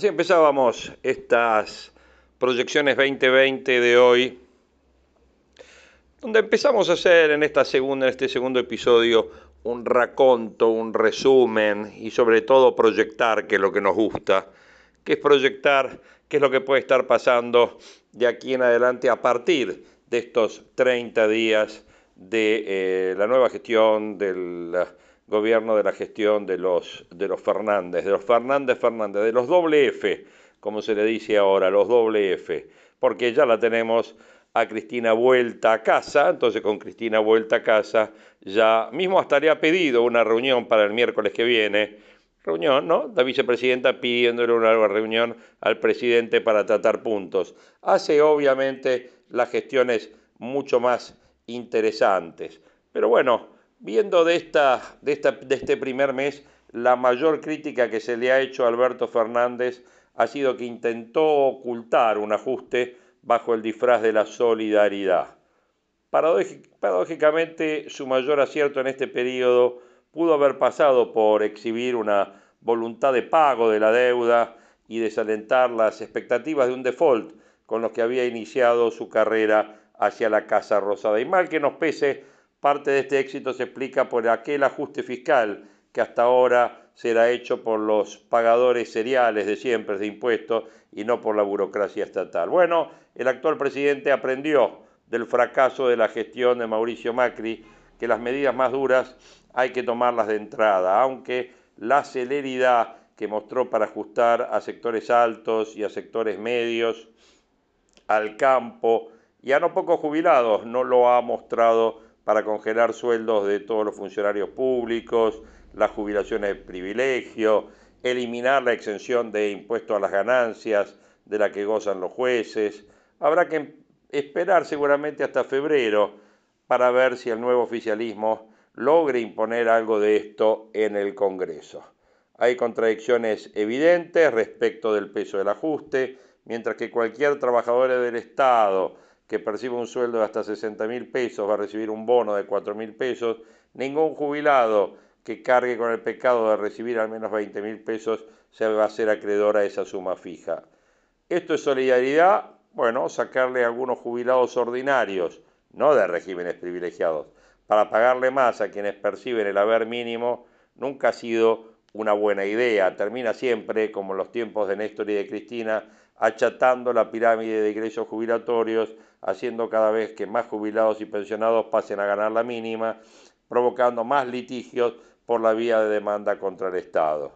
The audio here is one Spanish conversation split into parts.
Así empezábamos estas proyecciones 2020 de hoy, donde empezamos a hacer en esta segunda, en este segundo episodio un raconto, un resumen y sobre todo proyectar, que es lo que nos gusta, que es proyectar qué es lo que puede estar pasando de aquí en adelante a partir de estos 30 días de eh, la nueva gestión del gobierno de la gestión de los, de los Fernández, de los Fernández Fernández, de los doble F, como se le dice ahora, los doble F, porque ya la tenemos a Cristina vuelta a casa, entonces con Cristina vuelta a casa ya mismo hasta le ha pedido una reunión para el miércoles que viene, reunión, ¿no? La vicepresidenta pidiéndole una nueva reunión al presidente para tratar puntos. Hace obviamente las gestiones mucho más interesantes. Pero bueno, viendo de, esta, de, esta, de este primer mes, la mayor crítica que se le ha hecho a Alberto Fernández ha sido que intentó ocultar un ajuste bajo el disfraz de la solidaridad. Paradójicamente, su mayor acierto en este periodo pudo haber pasado por exhibir una voluntad de pago de la deuda y desalentar las expectativas de un default con los que había iniciado su carrera hacia la Casa Rosada. Y mal que nos pese, parte de este éxito se explica por aquel ajuste fiscal que hasta ahora será hecho por los pagadores seriales de siempre de impuestos y no por la burocracia estatal. Bueno, el actual presidente aprendió del fracaso de la gestión de Mauricio Macri que las medidas más duras hay que tomarlas de entrada, aunque la celeridad que mostró para ajustar a sectores altos y a sectores medios, al campo, y a no pocos jubilados no lo ha mostrado para congelar sueldos de todos los funcionarios públicos, las jubilaciones de privilegio, eliminar la exención de impuestos a las ganancias de la que gozan los jueces. Habrá que esperar seguramente hasta febrero para ver si el nuevo oficialismo logre imponer algo de esto en el Congreso. Hay contradicciones evidentes respecto del peso del ajuste, mientras que cualquier trabajador del Estado que percibe un sueldo de hasta 60 mil pesos va a recibir un bono de 4 mil pesos, ningún jubilado que cargue con el pecado de recibir al menos 20 mil pesos se va a ser acreedor a esa suma fija. ¿Esto es solidaridad? Bueno, sacarle algunos jubilados ordinarios, no de regímenes privilegiados, para pagarle más a quienes perciben el haber mínimo, nunca ha sido una buena idea. Termina siempre, como en los tiempos de Néstor y de Cristina, achatando la pirámide de ingresos jubilatorios, haciendo cada vez que más jubilados y pensionados pasen a ganar la mínima, provocando más litigios por la vía de demanda contra el Estado.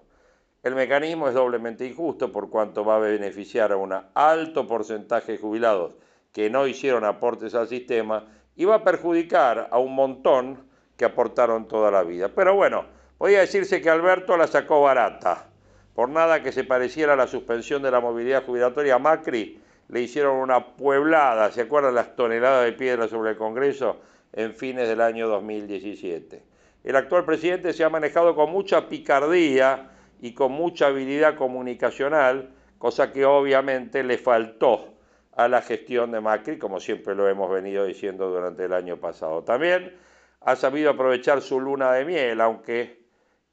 El mecanismo es doblemente injusto por cuanto va a beneficiar a un alto porcentaje de jubilados que no hicieron aportes al sistema y va a perjudicar a un montón que aportaron toda la vida. Pero bueno, podría decirse que Alberto la sacó barata. Por nada que se pareciera a la suspensión de la movilidad jubilatoria Macri, le hicieron una pueblada, ¿se acuerdan las toneladas de piedra sobre el Congreso en fines del año 2017? El actual presidente se ha manejado con mucha picardía y con mucha habilidad comunicacional, cosa que obviamente le faltó a la gestión de Macri, como siempre lo hemos venido diciendo durante el año pasado. También ha sabido aprovechar su luna de miel, aunque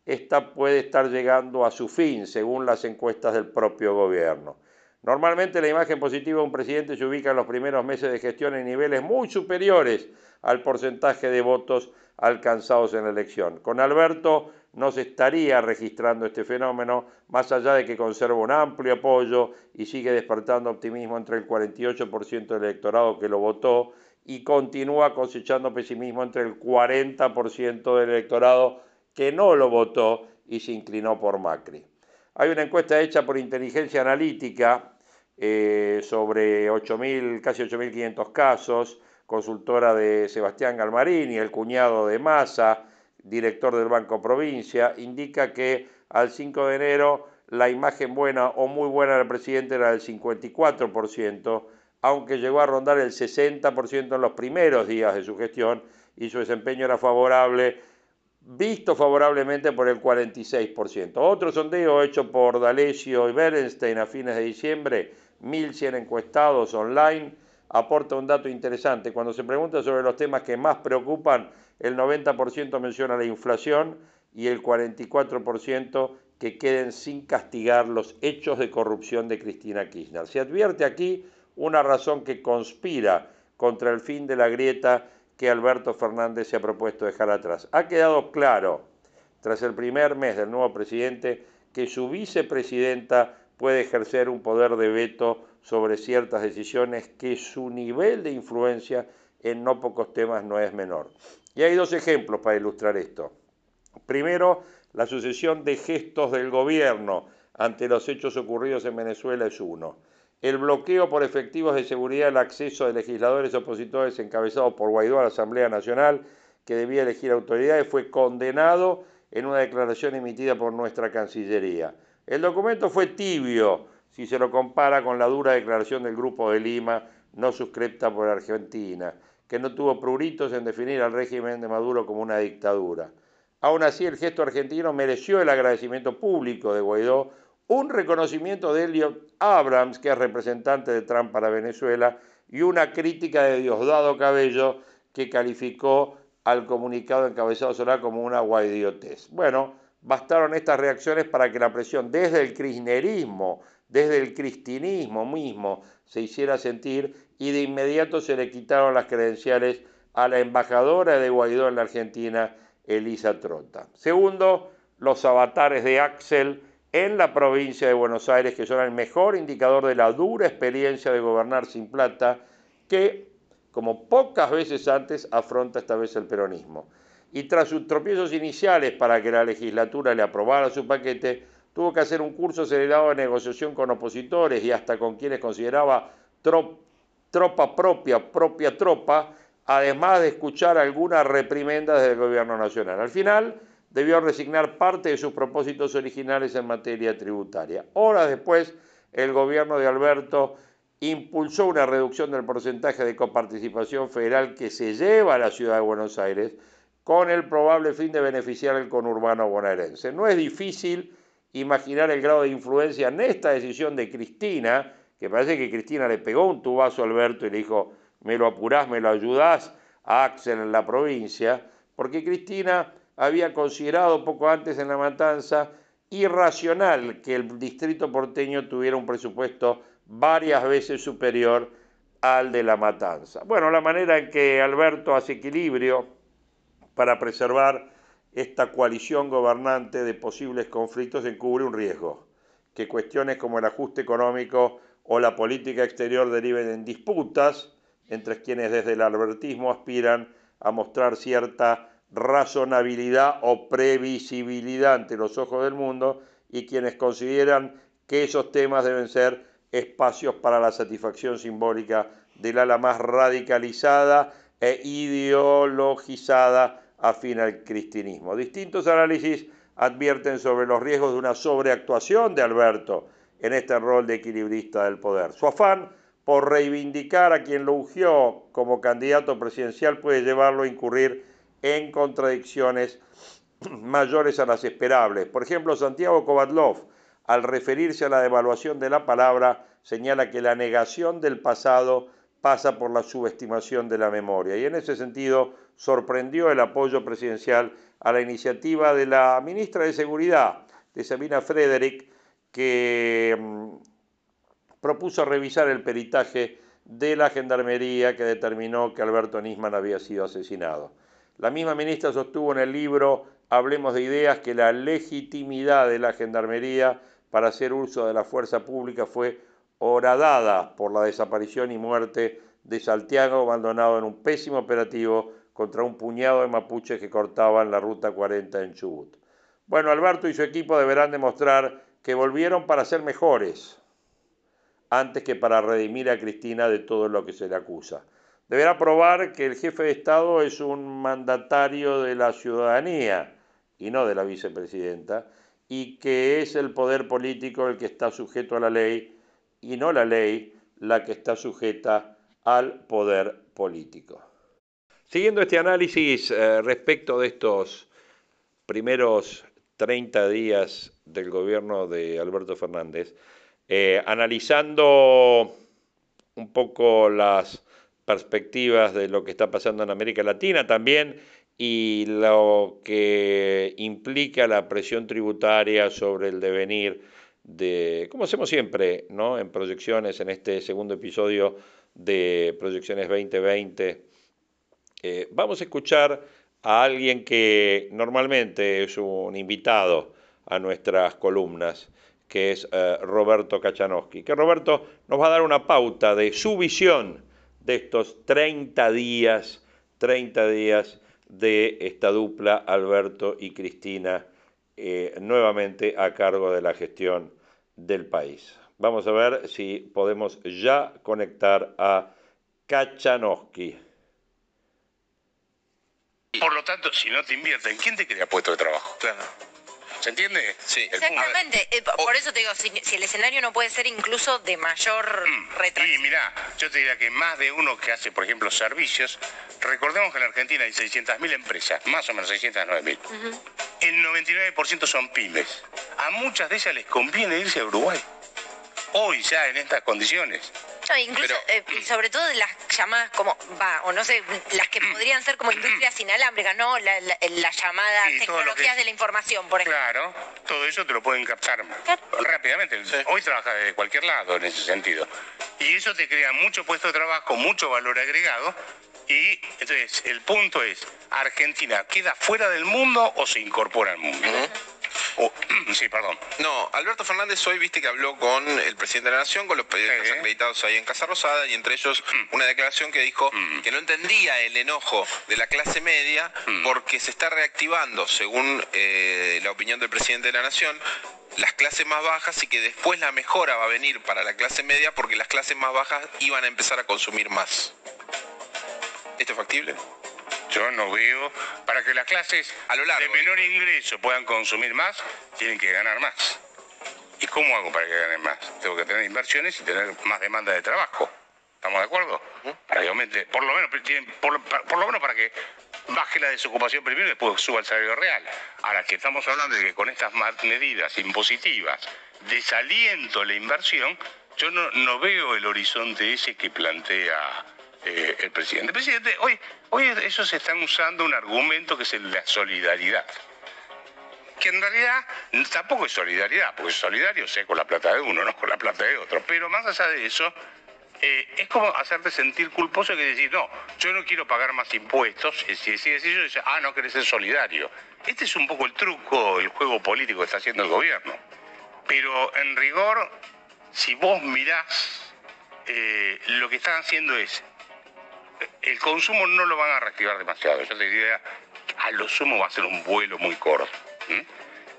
esta puede estar llegando a su fin, según las encuestas del propio gobierno. Normalmente la imagen positiva de un presidente se ubica en los primeros meses de gestión en niveles muy superiores al porcentaje de votos alcanzados en la elección. Con Alberto no se estaría registrando este fenómeno, más allá de que conserva un amplio apoyo y sigue despertando optimismo entre el 48% del electorado que lo votó y continúa cosechando pesimismo entre el 40% del electorado que no lo votó y se inclinó por Macri. Hay una encuesta hecha por inteligencia analítica eh, sobre 8.000, casi 8.500 casos, consultora de Sebastián Galmarini, el cuñado de Massa, director del Banco Provincia, indica que al 5 de enero la imagen buena o muy buena del presidente era del 54%, aunque llegó a rondar el 60% en los primeros días de su gestión y su desempeño era favorable visto favorablemente por el 46%. Otro sondeo hecho por D'Alessio y Berenstein a fines de diciembre, 1.100 encuestados online, aporta un dato interesante. Cuando se pregunta sobre los temas que más preocupan, el 90% menciona la inflación y el 44% que queden sin castigar los hechos de corrupción de Cristina Kirchner. Se advierte aquí una razón que conspira contra el fin de la grieta que Alberto Fernández se ha propuesto dejar atrás. Ha quedado claro, tras el primer mes del nuevo presidente, que su vicepresidenta puede ejercer un poder de veto sobre ciertas decisiones, que su nivel de influencia en no pocos temas no es menor. Y hay dos ejemplos para ilustrar esto. Primero, la sucesión de gestos del gobierno ante los hechos ocurridos en Venezuela es uno. El bloqueo por efectivos de seguridad al acceso de legisladores opositores encabezado por Guaidó a la Asamblea Nacional, que debía elegir autoridades, fue condenado en una declaración emitida por nuestra Cancillería. El documento fue tibio si se lo compara con la dura declaración del Grupo de Lima, no suscripta por Argentina, que no tuvo pruritos en definir al régimen de Maduro como una dictadura. Aún así, el gesto argentino mereció el agradecimiento público de Guaidó, un reconocimiento de Elliot Abrams, que es representante de Trump para Venezuela, y una crítica de Diosdado Cabello, que calificó al comunicado encabezado solar como una guaidiotez. Bueno, bastaron estas reacciones para que la presión desde el kirchnerismo, desde el cristinismo mismo, se hiciera sentir y de inmediato se le quitaron las credenciales a la embajadora de Guaidó en la Argentina, Elisa Trota. Segundo, los avatares de Axel en la provincia de Buenos Aires, que son el mejor indicador de la dura experiencia de gobernar sin plata, que como pocas veces antes, afronta esta vez el peronismo. Y tras sus tropiezos iniciales para que la legislatura le aprobara su paquete, tuvo que hacer un curso acelerado de negociación con opositores y hasta con quienes consideraba tropa propia, propia tropa, además de escuchar algunas reprimendas del gobierno nacional. Al final, debió resignar parte de sus propósitos originales en materia tributaria. Horas después, el gobierno de Alberto impulsó una reducción del porcentaje de coparticipación federal que se lleva a la ciudad de Buenos Aires con el probable fin de beneficiar al conurbano bonaerense. No es difícil imaginar el grado de influencia en esta decisión de Cristina, que parece que Cristina le pegó un tubazo a Alberto y le dijo, me lo apurás, me lo ayudás a Axel en la provincia, porque Cristina había considerado poco antes en la matanza irracional que el distrito porteño tuviera un presupuesto varias veces superior al de la matanza. Bueno, la manera en que Alberto hace equilibrio para preservar esta coalición gobernante de posibles conflictos encubre un riesgo, que cuestiones como el ajuste económico o la política exterior deriven en disputas entre quienes desde el albertismo aspiran a mostrar cierta razonabilidad o previsibilidad ante los ojos del mundo y quienes consideran que esos temas deben ser espacios para la satisfacción simbólica del ala más radicalizada e ideologizada afín al cristianismo. Distintos análisis advierten sobre los riesgos de una sobreactuación de Alberto en este rol de equilibrista del poder. Su afán por reivindicar a quien lo ungió como candidato presidencial puede llevarlo a incurrir en contradicciones mayores a las esperables. Por ejemplo, Santiago Kovadlov, al referirse a la devaluación de la palabra, señala que la negación del pasado pasa por la subestimación de la memoria. Y en ese sentido sorprendió el apoyo presidencial a la iniciativa de la ministra de Seguridad, de Sabina Frederick, que mm, propuso revisar el peritaje de la Gendarmería que determinó que Alberto Nisman había sido asesinado. La misma ministra sostuvo en el libro Hablemos de Ideas que la legitimidad de la Gendarmería para hacer uso de la fuerza pública fue horadada por la desaparición y muerte de Santiago, abandonado en un pésimo operativo contra un puñado de mapuches que cortaban la Ruta 40 en Chubut. Bueno, Alberto y su equipo deberán demostrar que volvieron para ser mejores, antes que para redimir a Cristina de todo lo que se le acusa. Deberá probar que el jefe de Estado es un mandatario de la ciudadanía y no de la vicepresidenta, y que es el poder político el que está sujeto a la ley y no la ley la que está sujeta al poder político. Siguiendo este análisis eh, respecto de estos primeros 30 días del gobierno de Alberto Fernández, eh, analizando un poco las perspectivas de lo que está pasando en América Latina, también y lo que implica la presión tributaria sobre el devenir como hacemos siempre, ¿no? en proyecciones, en este segundo episodio de Proyecciones 2020, eh, vamos a escuchar a alguien que normalmente es un invitado a nuestras columnas, que es eh, Roberto Kachanowski, que Roberto nos va a dar una pauta de su visión de estos 30 días, 30 días de esta dupla Alberto y Cristina eh, nuevamente a cargo de la gestión del país. Vamos a ver si podemos ya conectar a Kachanowski. Por lo tanto, si no te invierten, ¿quién te crea puesto de trabajo? Claro. ¿Se entiende? Sí. Exactamente. Eh, por eso te digo, si, el escenario no puede ser incluso de mayor mm. retraso. Y mira, yo te diría que más de uno que hace, por ejemplo, servicios, recordemos que en Argentina hay 600.000 empresas, más o menos 609.000. El 99% son pymes. A muchas de ellas les conviene irse a Uruguay. Hoy ya en estas condiciones incluso, eh, sobre todo las llamadas como, va, o no sé, las que podrían ser como industrias inalámbricas, ¿no? Las la, llamadas tecnologías de la información, por ejemplo. Claro, todo eso te lo pueden captar rápidamente. Hoy trabajas de cualquier lado en ese sentido. Y eso te crea mucho puesto de trabajo, mucho valor agregado. Y entonces, el punto es, ¿Argentina queda fuera del mundo o se incorpora al mundo? Oh, sí, perdón. No, Alberto Fernández hoy viste que habló con el presidente de la Nación, con los periodistas acreditados ahí en Casa Rosada, y entre ellos mm. una declaración que dijo mm. que no entendía el enojo de la clase media mm. porque se está reactivando, según eh, la opinión del presidente de la Nación, las clases más bajas y que después la mejora va a venir para la clase media porque las clases más bajas iban a empezar a consumir más. ¿Esto es factible? Yo no veo, para que las clases a lo largo, de menor ingreso puedan consumir más, tienen que ganar más. ¿Y cómo hago para que ganen más? Tengo que tener inversiones y tener más demanda de trabajo. ¿Estamos de acuerdo? Para que aumente, por lo menos, por, lo menos para que baje la desocupación primero y después suba el salario real. Ahora que estamos hablando de que con estas medidas impositivas desaliento la inversión, yo no, no veo el horizonte ese que plantea eh, el presidente. Presidente, hoy, hoy ellos están usando un argumento que es la solidaridad. Que en realidad tampoco es solidaridad, porque solidario sé con la plata de uno, no con la plata de otro. Pero más allá de eso, eh, es como hacerte sentir culposo que decir, no, yo no quiero pagar más impuestos. Y si decís eso, dice, ah, no querés ser solidario. Este es un poco el truco, el juego político que está haciendo el gobierno. Pero en rigor, si vos mirás, eh, lo que están haciendo es el consumo no lo van a reactivar demasiado. Yo te diría, a lo sumo va a ser un vuelo muy corto.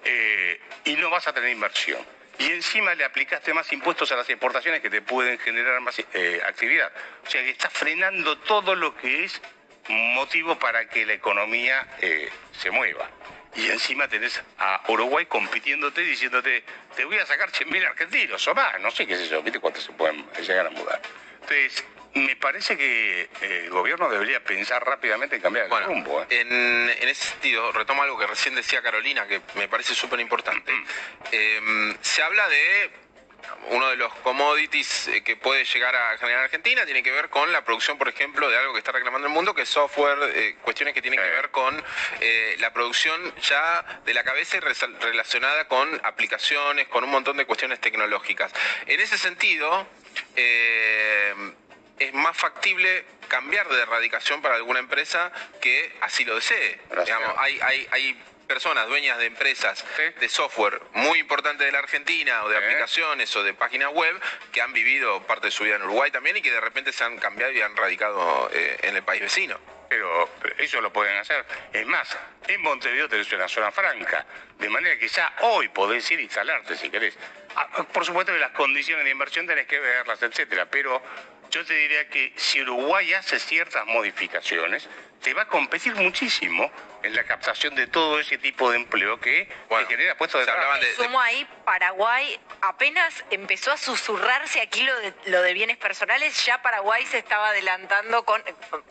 Eh, y no vas a tener inversión. Y encima le aplicaste más impuestos a las exportaciones que te pueden generar más eh, actividad. O sea que estás frenando todo lo que es motivo para que la economía eh, se mueva. Y encima tenés a Uruguay compitiéndote, diciéndote, te voy a sacar 100.000 argentinos o más, no sé qué es eso, ¿viste cuántos se pueden llegar a mudar? Entonces, me parece que eh, el gobierno debería pensar rápidamente en cambiar el rumbo. ¿eh? En, ese sentido, retomo algo que recién decía Carolina, que me parece súper importante. Mm. Em, se habla de uno de los commodities eh, que puede llegar a generar Argentina tiene que ver con la producción, por ejemplo, de algo que está reclamando el mundo, que es software, cuestiones que tienen que ver con la producción ya de la cabeza y relacionada con aplicaciones, con un montón de cuestiones tecnológicas. En ese sentido, es más factible cambiar de erradicación para alguna empresa que así lo desee. hay, hay, hay personas dueñas de empresas de software muy importantes de la Argentina o de aplicaciones o de páginas web que han vivido parte de su vida en Uruguay también y que de repente se han cambiado y han radicado eh, en el país vecino. Pero ellos lo pueden hacer. Es más, en Montevideo tenés una zona franca, de manera que ya hoy podés ir a instalarte si querés. Ah, por supuesto que las condiciones de inversión tenés que verlas, etcétera, pero yo te diría que si Uruguay hace ciertas modificaciones, te va a competir muchísimo en la captación de todo ese tipo de empleo que, genera puestos de trabajo. Sumo ahí, Paraguay apenas empezó a susurrarse aquí lo de, lo de bienes personales, ya Paraguay se estaba adelantando con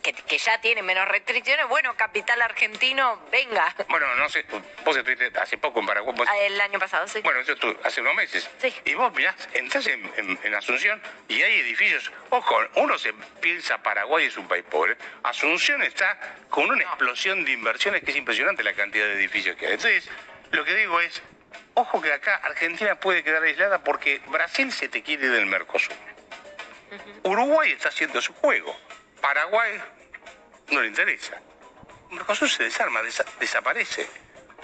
que, ya tiene menos restricciones. Bueno, capital argentino, venga. Bueno, no sé, vos estuviste hace poco en Paraguay. El año pasado, sí. Bueno, yo estuve hace unos meses. Sí. Y vos mirás, entras en, en, Asunción y hay edificios. Ojo, uno se piensa Paraguay es un país pobre. Asunción está con una explosión de inversiones es impresionante la cantidad de edificios que hay. Entonces, lo que digo es, ojo que acá Argentina puede quedar aislada porque Brasil se te quiere del Mercosur. Uruguay está haciendo su juego. Paraguay no le interesa. Mercosur se desarma, desaparece.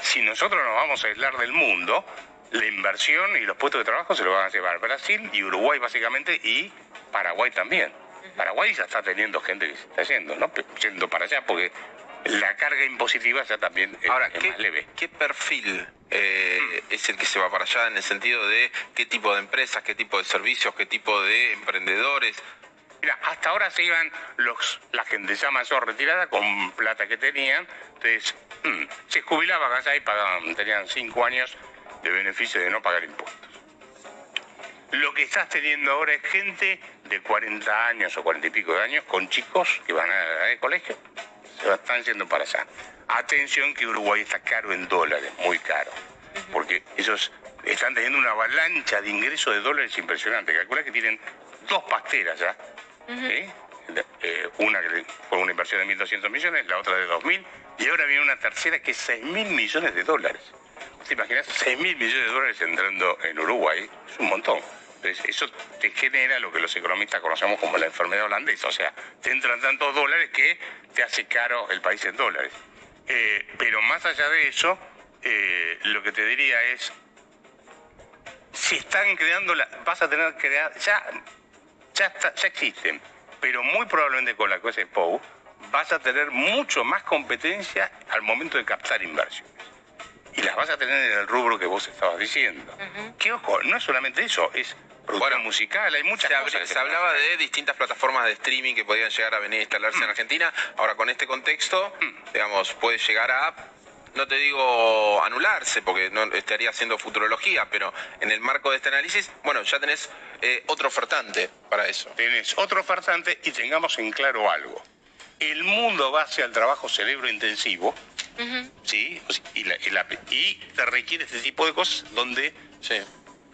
Si nosotros nos vamos a aislar del mundo, la inversión y los puestos de trabajo se lo van a llevar Brasil y Uruguay básicamente y Paraguay también. Paraguay ya está teniendo gente que se está yendo, ¿no? Yendo para allá porque la carga impositiva ya también es, Ahora, más leve. ¿Qué perfil eh, es el que se va para allá en el sentido de qué tipo de empresas, qué tipo de servicios, qué tipo de emprendedores? Mira, hasta ahora se iban los, la gente ya mayor retirada con plata que tenían, entonces mm, se jubilaba allá y pagaban, tenían cinco años de beneficio de no pagar impuestos. Lo que estás teniendo ahora es gente de 40 años o 40 y pico de años con chicos que van al colegio, se están yendo para allá. Atención que Uruguay está caro en dólares, muy caro, porque ellos están teniendo una avalancha de ingresos de dólares impresionante. Calcula que tienen dos pasteras ya, eh, una que con una inversión de 1.200 millones, la otra de 2.000, y ahora viene una tercera que es 6.000 millones de dólares. ¿Te imaginas 6 mil millones de dólares entrando en Uruguay? Es un montón. Entonces, eso te genera lo que los economistas conocemos como la enfermedad holandesa. O sea, te entran tantos dólares que te hace caro el país en dólares. Eh, pero más allá de eso, eh, lo que te diría es, si están creando, la, vas a tener que crear, ya, ya, ya existen, pero muy probablemente con la cosa de POU, vas a tener mucho más competencia al momento de captar inversiones y las vas a tener en el rubro que vos estabas diciendo. Que ojo, no es solamente eso, es producción musical, hay muchas se cosas. se hablaba de distintas plataformas de streaming que podían llegar a venir a instalarse en mm. Argentina. Ahora, con este contexto, mm. digamos, puede llegar a no te digo anularse, porque no estaría haciendo futurología, pero en el marco de este análisis, bueno, ya tenés eh, otro ofertante para eso. Tenés otro ofertante y tengamos en claro algo. El mundo va hacia el trabajo cerebro intensivo, ¿sí? Y, y, te requiere este tipo de cosas donde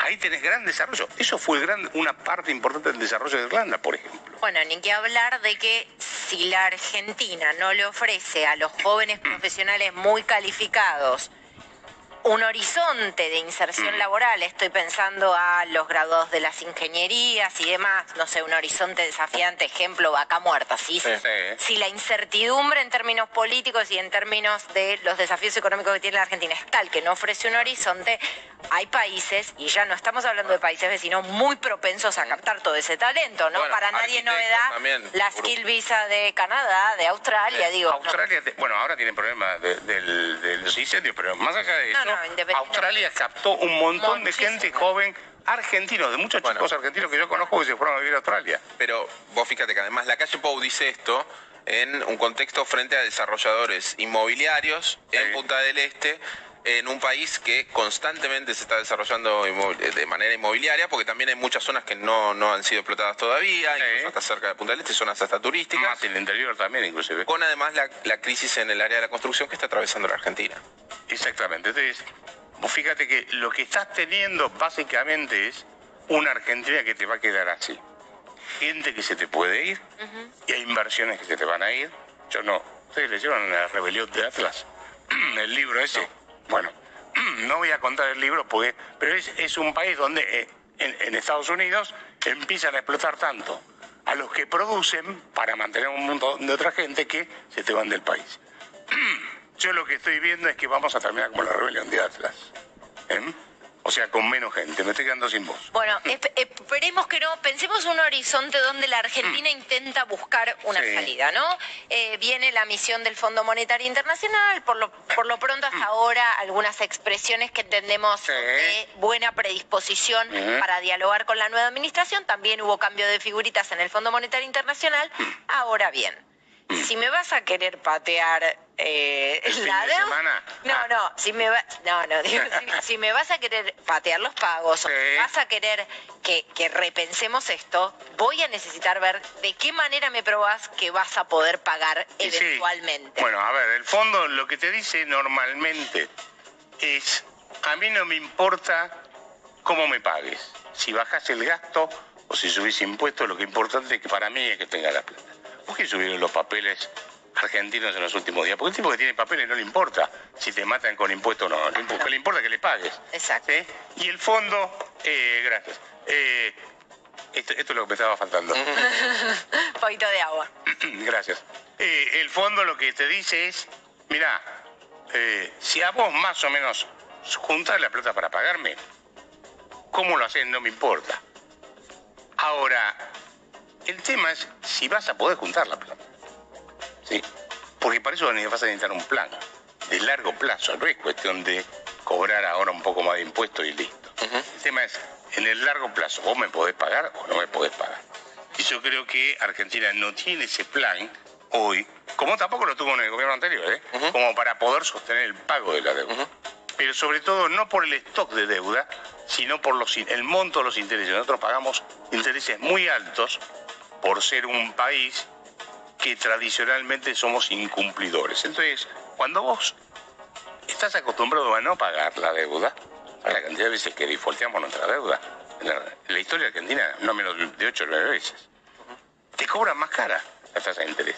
ahí tenés gran desarrollo. Eso fue gran, una parte importante del desarrollo de Irlanda, por ejemplo. Bueno, ni que hablar de que si la Argentina no le ofrece a los jóvenes profesionales muy calificados un horizonte de inserción laboral, estoy pensando a los graduados de las ingenierías y demás, no sé, un horizonte desafiante, ejemplo, vaca muerta, ¿sí? Si la incertidumbre en términos políticos y en términos de los desafíos económicos que tiene la Argentina es tal que no ofrece un horizonte, hay países, y ya no estamos hablando de países vecinos, muy propensos a captar todo ese talento, ¿no? Para nadie novedad, la skill visa de Canadá, de Australia, digo. Australia, bueno, ahora tienen problemas de, los incendios, pero más allá de eso... Australia captó un montón de gente joven argentinos, de muchos chicos argentinos que yo conozco que se fueron a vivir a Australia. Pero vos fíjate que además la calle Pou dice esto en un contexto frente a desarrolladores inmobiliarios en Punta del Este, en un país que constantemente se está desarrollando de manera inmobiliaria, porque también hay muchas zonas que no, han sido explotadas todavía, incluso hasta cerca de Punta del Este, zonas hasta turísticas. Más en el interior también, inclusive. Con además la, la crisis en el área de la construcción que está atravesando la Argentina. Exactamente. Entonces, vos fíjate que lo que estás teniendo básicamente es una Argentina que te va a quedar así. Gente que se te puede ir y hay inversiones que se te van a ir. Yo no. ¿Ustedes leyeron la rebelión de Atlas? el libro ese. Bueno, no voy a contar el libro porque, pero es, un país donde eh, en, Estados Unidos empiezan a explotar tanto a los que producen para mantener un mundo de otra gente que se te van del país. Yo lo que estoy viendo es que vamos a terminar como la rebelión de Atlas. ¿Eh? O sea, con menos gente. Me estoy quedando sin voz. Bueno, esperemos que no. Pensemos un horizonte donde la Argentina mm. intenta buscar una salida, ¿no? Eh, viene la misión del Fondo Monetario Internacional. Por lo, por lo pronto, hasta mm. ahora, algunas expresiones que entendemos de buena predisposición mm. para dialogar con la nueva administración. También hubo cambio de figuritas en el Fondo Monetario Internacional. Ahora bien, si me vas a querer patear eh, ¿El fin la de deu- semana? No, Ah. no, si me va- no, no, digo, si, si me vas a querer patear los pagos o vas a querer que, que repensemos esto, voy a necesitar ver de qué manera me probás que vas a poder pagar Y sí. eventualmente. Bueno, a ver, el fondo lo que te dice normalmente es, a mí no me importa cómo me pagues. Si bajas el gasto o si subís impuestos, lo que es importante es que para mí es que tenga la plata. ¿Por qué subieron los papeles argentinos en los últimos días? Porque el tipo que tiene papeles no le importa si te matan con impuestos o no. Le impo- le importa que le pagues. Exacto. Y el fondo, eh, gracias. Eh, esto, esto es lo que me estaba faltando. Un poquito de agua. Gracias. Eh, el fondo lo que te dice es, mira, si a vos más o menos juntás la plata para pagarme, ¿cómo lo haces? No me importa. Ahora, el tema es si vas a poder juntar la plata. ¿Sí? Porque para eso vas a necesitar un plan de largo plazo, no es cuestión de cobrar ahora un poco más de impuestos y listo. El tema es, en el largo plazo, ¿vos me podés pagar o no me podés pagar? Y yo creo que Argentina no tiene ese plan hoy, como tampoco lo tuvo en el gobierno anterior, ¿eh? como para poder sostener el pago de la deuda. Pero sobre todo no por el stock de deuda, sino por los, el monto de los intereses. Nosotros pagamos intereses muy altos por ser un país que tradicionalmente somos incumplidores. Entonces, cuando vos estás acostumbrado a no pagar la deuda, a la cantidad de veces que defaulteamos nuestra deuda, en la, en la historia argentina no menos de 8 o 9 veces, te cobran más cara la tasa de interés.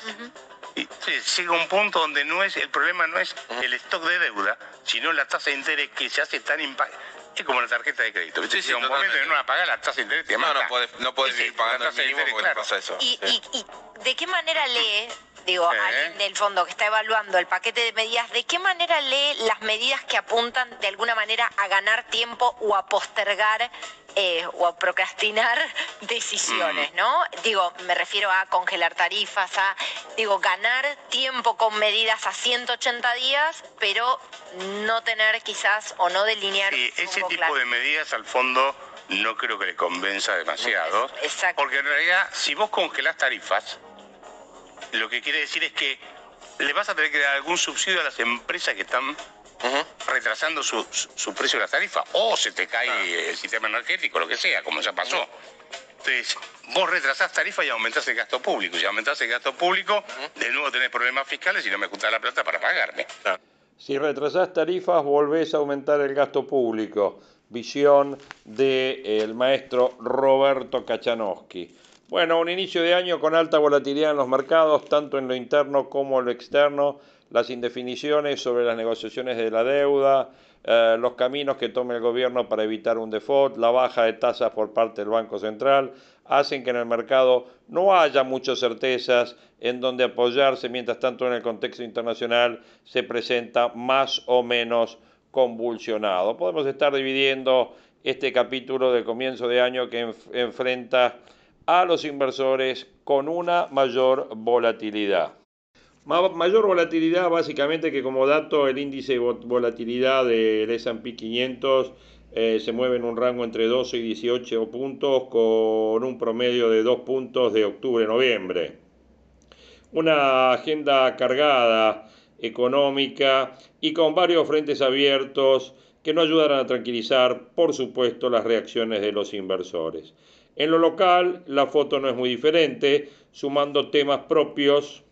Y entonces llega un punto donde no es el problema no es el stock de deuda, sino la tasa de interés que se hace tan impactante. Es como la tarjeta de crédito. Sí, sí, Llega un momento que no la pagas, la tasa de interés te No, mata. no podés, no podés Sí, la pagando el mínimo interés, porque te pasa eso. ¿Y, Sí. y, y de qué manera lee, digo, Eh. alguien del fondo que está evaluando el paquete de medidas, de qué manera lee las medidas que apuntan de alguna manera a ganar tiempo o a postergar eh, o a procrastinar decisiones, Mm. ¿no? Digo, me refiero a congelar tarifas, a, digo, ganar tiempo con medidas a 180 días, pero no tener quizás o no delinear Sí, ese tipo claro. de medidas al fondo no creo que le convenza demasiado. Exacto. Porque en realidad, si vos congelás tarifas, lo que quiere decir es que le vas a tener que dar algún subsidio a las empresas que están retrasando su, su- su precio de las tarifas. O se te cae el sistema energético, lo que sea, como ya pasó. Entonces, vos retrasás tarifas y aumentás el gasto público. Si aumentás el gasto público, de nuevo tenés problemas fiscales y no me juntás la plata para pagarme. Si retrasás tarifas, volvés a aumentar el gasto público. Visión del maestro Roberto Kachanowski. Bueno, un inicio de año con alta volatilidad en los mercados, tanto en lo interno como en lo externo, las indefiniciones sobre las negociaciones de la deuda, eh, los caminos que tome el gobierno para evitar un default, la baja de tasas por parte del Banco Central, hacen que en el mercado no haya muchas certezas en donde apoyarse, mientras tanto en el contexto internacional se presenta más o menos convulsionado. Podemos estar dividiendo este capítulo del comienzo de año que enf- enfrenta a los inversores con una mayor volatilidad. Ma- mayor volatilidad básicamente que como dato el índice de vo- volatilidad del S&P 500 eh, se mueve en un rango entre 12 y 18 puntos con un promedio de 2 puntos de octubre a noviembre. Una agenda cargada, económica y con varios frentes abiertos que no ayudarán a tranquilizar, por supuesto, las reacciones de los inversores. En lo local, la foto no es muy diferente, sumando temas propios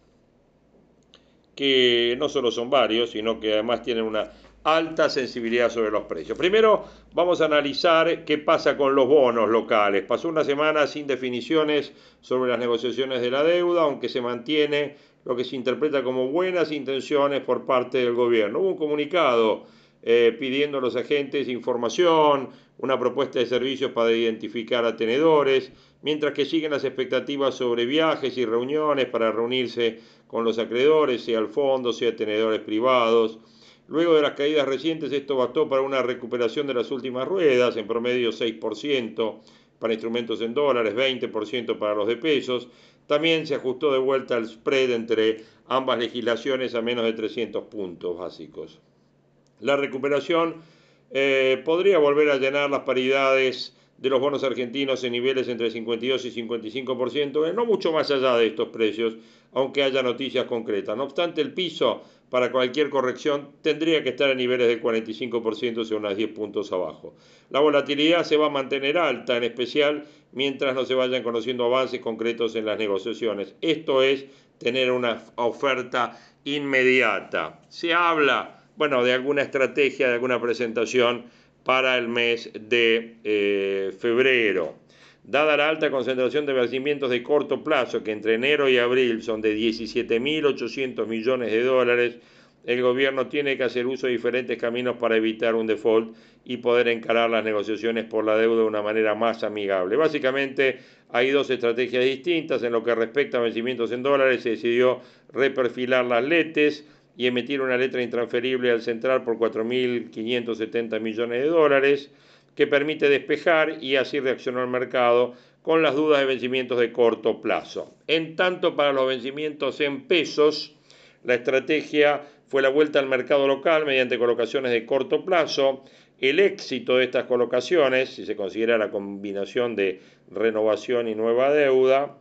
que no solo son varios, sino que además tienen una alta sensibilidad sobre los precios. Primero vamos a analizar qué pasa con los bonos locales. Pasó una semana sin definiciones sobre las negociaciones de la deuda, aunque se mantiene lo que se interpreta como buenas intenciones por parte del gobierno. Hubo un comunicado eh, pidiendo a los agentes información, una propuesta de servicios para identificar a tenedores, mientras que siguen las expectativas sobre viajes y reuniones para reunirse con los acreedores, sea el fondo, sea tenedores privados. Luego de las caídas recientes, esto bastó para una recuperación de las últimas ruedas, en promedio 6% para instrumentos en dólares, 20% para los de pesos. También se ajustó de vuelta el spread entre ambas legislaciones a menos de 300 puntos básicos. La recuperación eh, podría volver a llenar las paridades de los bonos argentinos en niveles entre 52 y 55%, no mucho más allá de estos precios, aunque haya noticias concretas. No obstante, el piso para cualquier corrección tendría que estar a niveles del 45%, o sea, unas 10 puntos abajo. La volatilidad se va a mantener alta, en especial mientras no se vayan conociendo avances concretos en las negociaciones. Esto es tener una oferta inmediata. Se habla, bueno, de alguna estrategia, de alguna presentación para el mes de eh, febrero. Dada la alta concentración de vencimientos de corto plazo, que entre enero y abril son de 17.800 millones de dólares, el gobierno tiene que hacer uso de diferentes caminos para evitar un default y poder encarar las negociaciones por la deuda de una manera más amigable. Básicamente hay dos estrategias distintas. En lo que respecta a vencimientos en dólares, se decidió reperfilar las letes y emitir una letra intransferible al central por 4.570 millones de dólares, que permite despejar y así reaccionó el mercado con las dudas de vencimientos de corto plazo. En tanto, para los vencimientos en pesos, la estrategia fue la vuelta al mercado local mediante colocaciones de corto plazo. El éxito de estas colocaciones, si se considera la combinación de renovación y nueva deuda,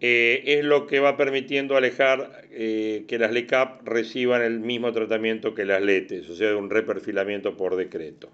eh, es lo que va permitiendo alejar eh, que las LECAP reciban el mismo tratamiento que las LETES, o sea, un reperfilamiento por decreto.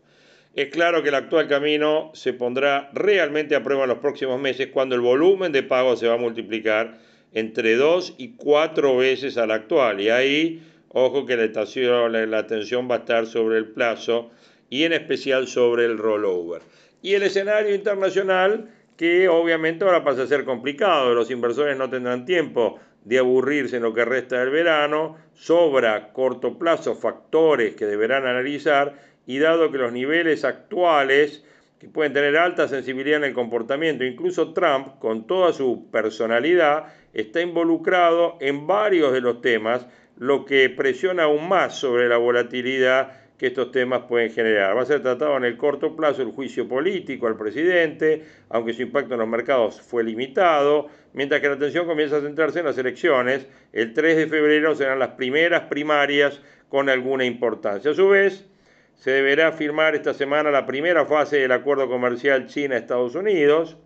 Es claro que el actual camino se pondrá realmente a prueba en los próximos meses cuando el volumen de pago se va a multiplicar entre dos y cuatro veces al actual. Y ahí, ojo que la la atención va a estar sobre el plazo y en especial sobre el rollover. Y el escenario internacional que obviamente ahora pasa a ser complicado, los inversores no tendrán tiempo de aburrirse en lo que resta del verano, sobra corto plazo factores que deberán analizar y dado que los niveles actuales que pueden tener alta sensibilidad en el comportamiento, incluso Trump, con toda su personalidad, está involucrado en varios de los temas, lo que presiona aún más sobre la volatilidad que estos temas pueden generar. Va a ser tratado en el corto plazo el juicio político al presidente, aunque su impacto en los mercados fue limitado, mientras que la atención comienza a centrarse en las elecciones. El 3 de febrero serán las primeras primarias con alguna importancia. A su vez, se deberá firmar esta semana la primera fase del acuerdo comercial China-Estados Unidos,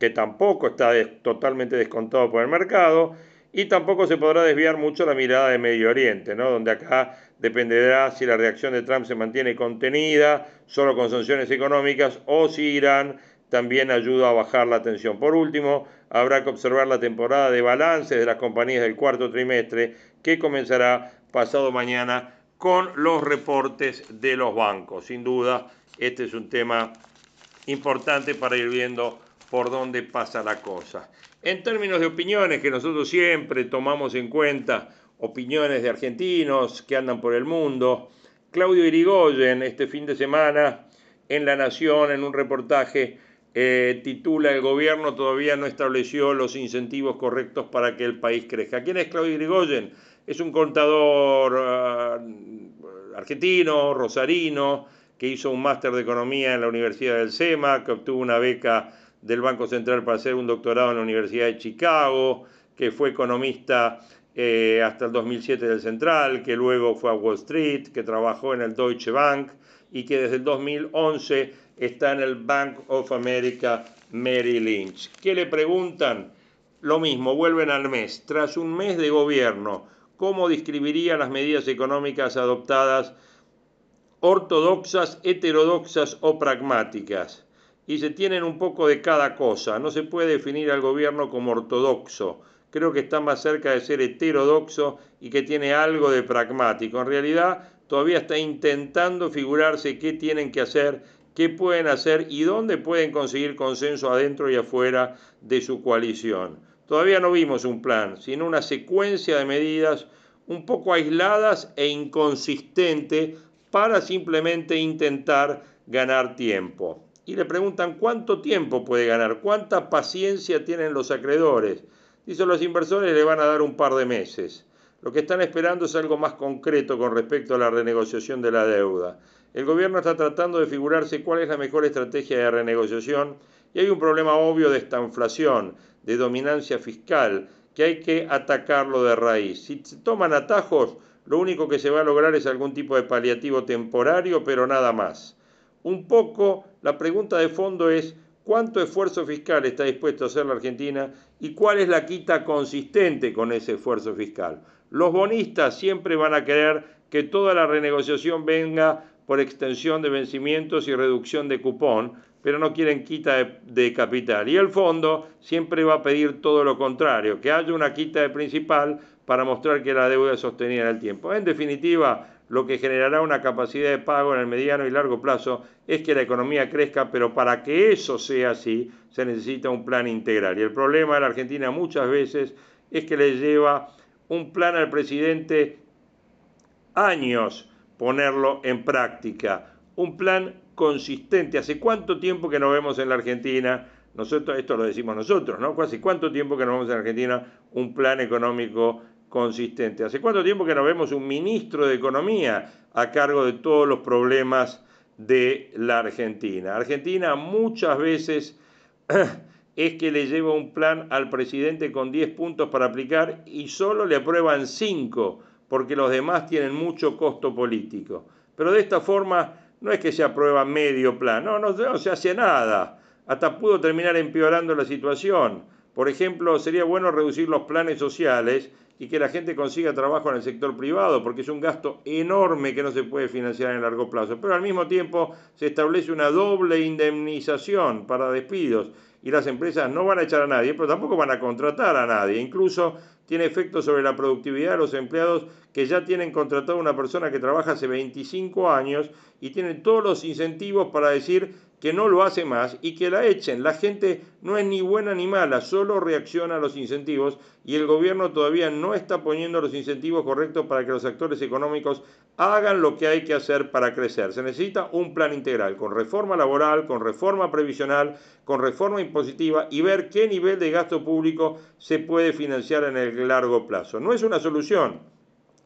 que tampoco está totalmente descontado por el mercado, y tampoco se podrá desviar mucho la mirada de Medio Oriente, ¿no? donde acá dependerá si la reacción de Trump se mantiene contenida, solo con sanciones económicas, o si Irán también ayuda a bajar la tensión. Por último, habrá que observar la temporada de balances de las compañías del cuarto trimestre, que comenzará pasado mañana con los reportes de los bancos. Sin duda, este es un tema importante para ir viendo por dónde pasa la cosa. En términos de opiniones que nosotros siempre tomamos en cuenta, opiniones de argentinos que andan por el mundo, Claudio Irigoyen este fin de semana en La Nación, en un reportaje, eh, titula El gobierno todavía no estableció los incentivos correctos para que el país crezca. ¿Quién es Claudio Irigoyen? Es un contador ah, argentino, rosarino, que hizo un máster de economía en la Universidad del SEMA, que obtuvo una beca del Banco Central para hacer un doctorado en la Universidad de Chicago, que fue economista eh, hasta el 2007 del Central, que luego fue a Wall Street, que trabajó en el Deutsche Bank y que desde el 2011 está en el Bank of America Merrill Lynch. ¿Qué le preguntan? Lo mismo, vuelven al mes. Tras un mes de gobierno, ¿cómo describiría las medidas económicas adoptadas ortodoxas, heterodoxas o pragmáticas? Y se tienen un poco de cada cosa. No se puede definir al gobierno como ortodoxo. Creo que está más cerca de ser heterodoxo y que tiene algo de pragmático. En realidad, todavía está intentando figurarse qué tienen que hacer, qué pueden hacer y dónde pueden conseguir consenso adentro y afuera de su coalición. Todavía no vimos un plan, sino una secuencia de medidas un poco aisladas e inconsistente para simplemente intentar ganar tiempo y le preguntan cuánto tiempo puede ganar, cuánta paciencia tienen los acreedores. Dice, los inversores le van a dar un par de meses. Lo que están esperando es algo más concreto con respecto a la renegociación de la deuda. El gobierno está tratando de figurarse cuál es la mejor estrategia de renegociación y hay un problema obvio de esta inflación, de dominancia fiscal, que hay que atacarlo de raíz. Si se toman atajos, lo único que se va a lograr es algún tipo de paliativo temporario, pero nada más un poco la pregunta de fondo es cuánto esfuerzo fiscal está dispuesto a hacer la Argentina y cuál es la quita consistente con ese esfuerzo fiscal. Los bonistas siempre van a querer que toda la renegociación venga por extensión de vencimientos y reducción de cupón, pero no quieren quita de, capital. Y el fondo siempre va a pedir todo lo contrario, que haya una quita de principal para mostrar que la deuda es sostenida en el tiempo. En definitiva, lo que generará una capacidad de pago en el mediano y largo plazo es que la economía crezca, pero para que eso sea así se necesita un plan integral. Y el problema de la Argentina muchas veces es que le lleva un plan al presidente años ponerlo en práctica, un plan consistente. ¿Hace cuánto tiempo que nos vemos en la Argentina? Nosotros, esto lo decimos nosotros, ¿no? ¿Hace cuánto tiempo que nos vemos en la Argentina un plan económico consistente? ¿Hace cuánto tiempo que nos vemos un ministro de Economía a cargo de todos los problemas de la Argentina? Argentina muchas veces es que le lleva un plan al presidente con 10 puntos para aplicar y solo le aprueban 5 porque los demás tienen mucho costo político. Pero de esta forma no es que se aprueba medio plan, no, no, se hace nada. Hasta pudo terminar empeorando la situación. Por ejemplo, sería bueno reducir los planes sociales y que la gente consiga trabajo en el sector privado, porque es un gasto enorme que no se puede financiar en largo plazo. Pero al mismo tiempo se establece una doble indemnización para despidos y las empresas no van a echar a nadie, pero tampoco van a contratar a nadie. Incluso tiene efectos sobre la productividad de los empleados que ya tienen contratado a una persona que trabaja hace 25 años y tienen todos los incentivos para decir que no lo hace más y que la echen. La gente no es ni buena ni mala, solo reacciona a los incentivos y el gobierno todavía no está poniendo los incentivos correctos para que los actores económicos hagan lo que hay que hacer para crecer. Se necesita un plan integral con reforma laboral, con reforma previsional, con reforma impositiva y ver qué nivel de gasto público se puede financiar en el largo plazo. No es una solución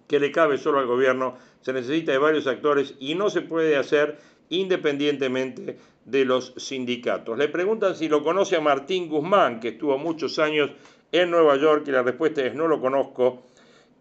que le cabe solo al gobierno, se necesita de varios actores y no se puede hacer independientemente de los sindicatos. Le preguntan si lo conoce a Martín Guzmán, que estuvo muchos años en Nueva York, y la respuesta es no lo conozco,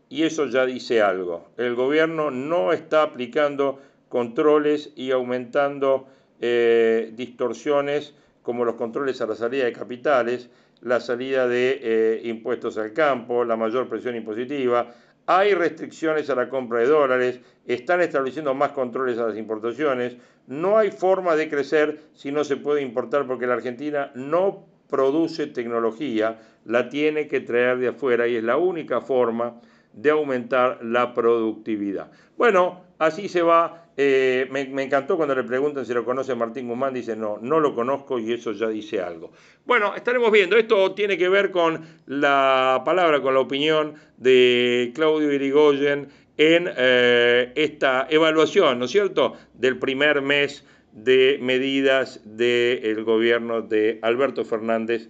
y eso ya dice algo. El gobierno no está aplicando controles y aumentando eh, distorsiones como los controles a la salida de capitales, la salida de eh, impuestos al campo, la mayor presión impositiva, hay restricciones a la compra de dólares, están estableciendo más controles a las importaciones, no hay forma de crecer si no se puede importar porque la Argentina no produce tecnología, la tiene que traer de afuera y es la única forma de aumentar la productividad. Bueno, así se va. Eh, me, encantó cuando le preguntan si lo conoce Martín Guzmán, dice no, no lo conozco y eso ya dice algo. Bueno, estaremos viendo, esto tiene que ver con la palabra, con la opinión de Claudio Irigoyen en eh, esta evaluación, ¿no es cierto?, del primer mes de medidas del gobierno de Alberto Fernández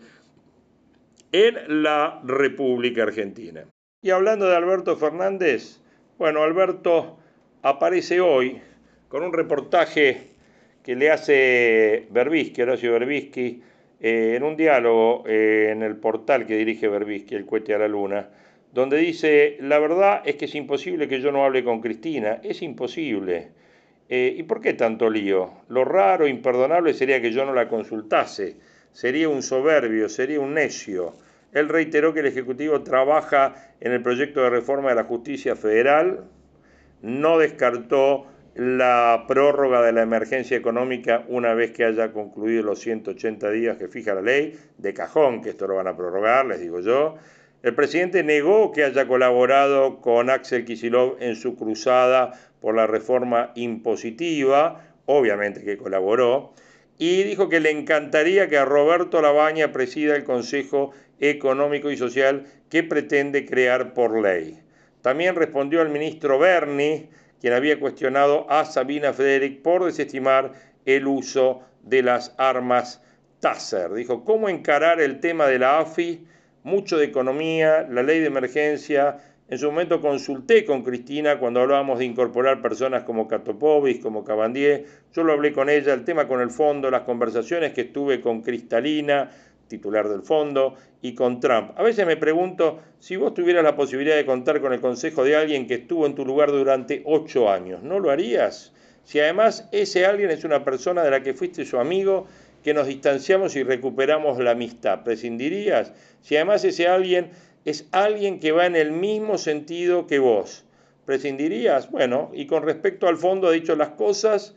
en la República Argentina. Y hablando de Alberto Fernández, bueno, Alberto aparece hoy con un reportaje que le hace Berbisky, Horacio Berbisky, eh, en un diálogo eh, en el portal que dirige Berbisky, El Cuete a la Luna, donde dice, la verdad es que es imposible que yo no hable con Cristina, es imposible. Eh, ¿Y por qué tanto lío? Lo raro, imperdonable sería que yo no la consultase, sería un soberbio, sería un necio. Él reiteró que el Ejecutivo trabaja en el proyecto de reforma de la justicia federal, no descartó la prórroga de la emergencia económica una vez que haya concluido los 180 días que fija la ley, de cajón que esto lo van a prorrogar, les digo yo. El presidente negó que haya colaborado con Axel Kisilov en su cruzada por la reforma impositiva, obviamente que colaboró, y dijo que le encantaría que a Roberto Labaña presida el Consejo económico y social que pretende crear por ley. También respondió al ministro Berni, quien había cuestionado a Sabina Frederick por desestimar el uso de las armas Taser. Dijo, ¿cómo encarar el tema de la AFI? Mucho de economía, la ley de emergencia. En su momento consulté con Cristina cuando hablábamos de incorporar personas como Catopovis, como Cabandier. Yo lo hablé con ella, el tema con el fondo, las conversaciones que estuve con Cristalina, titular del fondo, y con Trump. A veces me pregunto si vos tuvieras la posibilidad de contar con el consejo de alguien que estuvo en tu lugar durante ocho años, ¿no lo harías? si además ese alguien es una persona de la que fuiste su amigo, que nos distanciamos y recuperamos la amistad? ¿Prescindirías? Si además ese alguien es alguien que va en el mismo sentido que vos, ¿prescindirías? Bueno, y con respecto al fondo ha dicho las cosas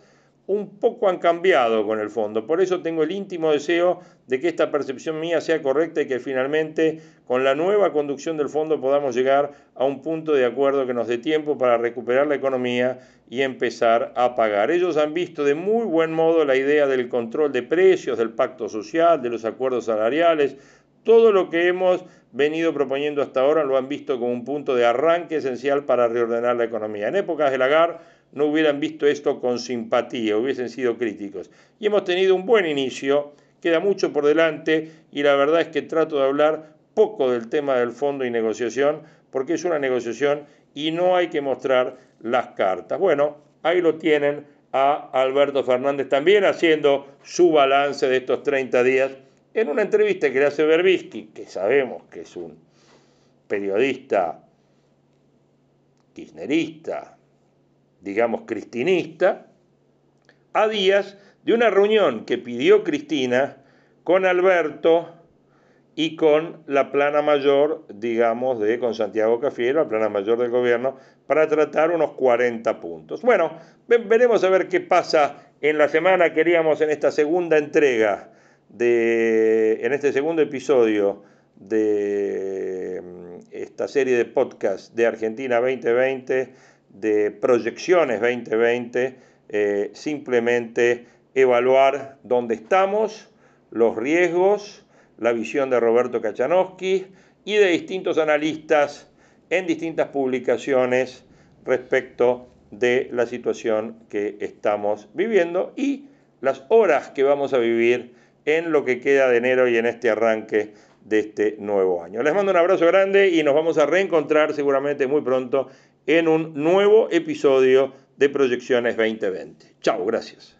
un poco han cambiado con el fondo. Por eso tengo el íntimo deseo de que esta percepción mía sea correcta y que finalmente con la nueva conducción del fondo podamos llegar a un punto de acuerdo que nos dé tiempo para recuperar la economía y empezar a pagar. Ellos han visto de muy buen modo la idea del control de precios, del pacto social, de los acuerdos salariales. Todo lo que hemos venido proponiendo hasta ahora lo han visto como un punto de arranque esencial para reordenar la economía. En épocas de Lagarde no hubieran visto esto con simpatía, hubiesen sido críticos. Y hemos tenido un buen inicio, queda mucho por delante y la verdad es que trato de hablar poco del tema del fondo y negociación, porque es una negociación y no hay que mostrar las cartas. Bueno, ahí lo tienen a Alberto Fernández también haciendo su balance de estos 30 días en una entrevista que le hace Berbisky, que sabemos que es un periodista kirchnerista, digamos, cristinista, a días de una reunión que pidió Cristina con Alberto y con la plana mayor, digamos, de con Santiago Cafiero, la plana mayor del gobierno, para tratar unos 40 puntos. Bueno, veremos a ver qué pasa en la semana. Queríamos en esta segunda entrega, de, en este segundo episodio de mm, esta serie de podcast de Argentina 2020, de proyecciones 2020, eh, simplemente evaluar dónde estamos, los riesgos, la visión de Roberto Kachanowski y de distintos analistas en distintas publicaciones respecto de la situación que estamos viviendo y las horas que vamos a vivir en lo que queda de enero y en este arranque de este nuevo año. Les mando un abrazo grande y nos vamos a reencontrar seguramente muy pronto en un nuevo episodio de Proyecciones 2020. Chao, gracias.